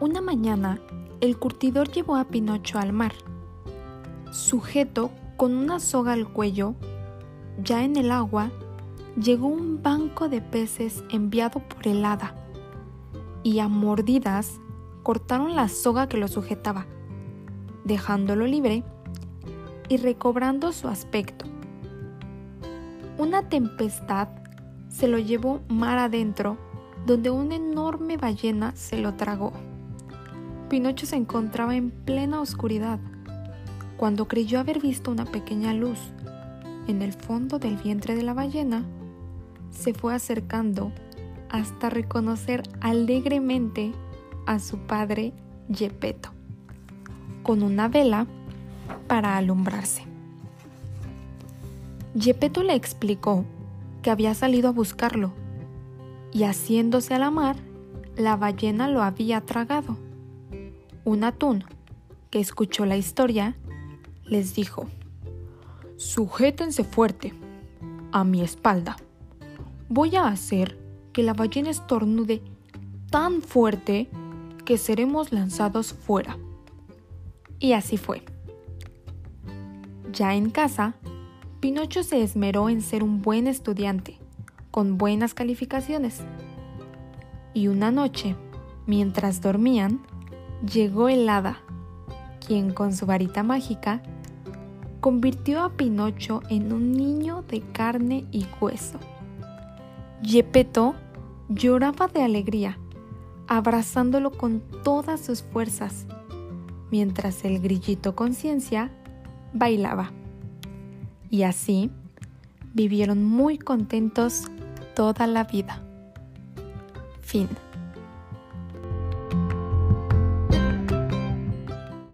Una mañana, el curtidor llevó a Pinocho al mar. Sujeto con una soga al cuello, ya en el agua, llegó un banco de peces enviado por el hada, y a mordidas cortaron la soga que lo sujetaba, dejándolo libre y recobrando su aspecto. Una tempestad se lo llevó mar adentro, donde una enorme ballena se lo tragó. Pinocho se encontraba en plena oscuridad, cuando creyó haber visto una pequeña luz. En el fondo del vientre de la ballena, se fue acercando hasta reconocer alegremente a su padre Gepetto, con una vela para alumbrarse. Gepetto le explicó que había salido a buscarlo y haciéndose a la mar, la ballena lo había tragado. Un atún, que escuchó la historia, les dijo, Sujétense fuerte, a mi espalda. Voy a hacer que la ballena estornude tan fuerte que seremos lanzados fuera. Y así fue. Ya en casa, Pinocho se esmeró en ser un buen estudiante, con buenas calificaciones. Y una noche, mientras dormían, llegó el hada, quien con su varita mágica convirtió a Pinocho en un niño de carne y hueso. Gepetto lloraba de alegría, abrazándolo con todas sus fuerzas, mientras el grillito conciencia bailaba. Y así vivieron muy contentos toda la vida. Fin.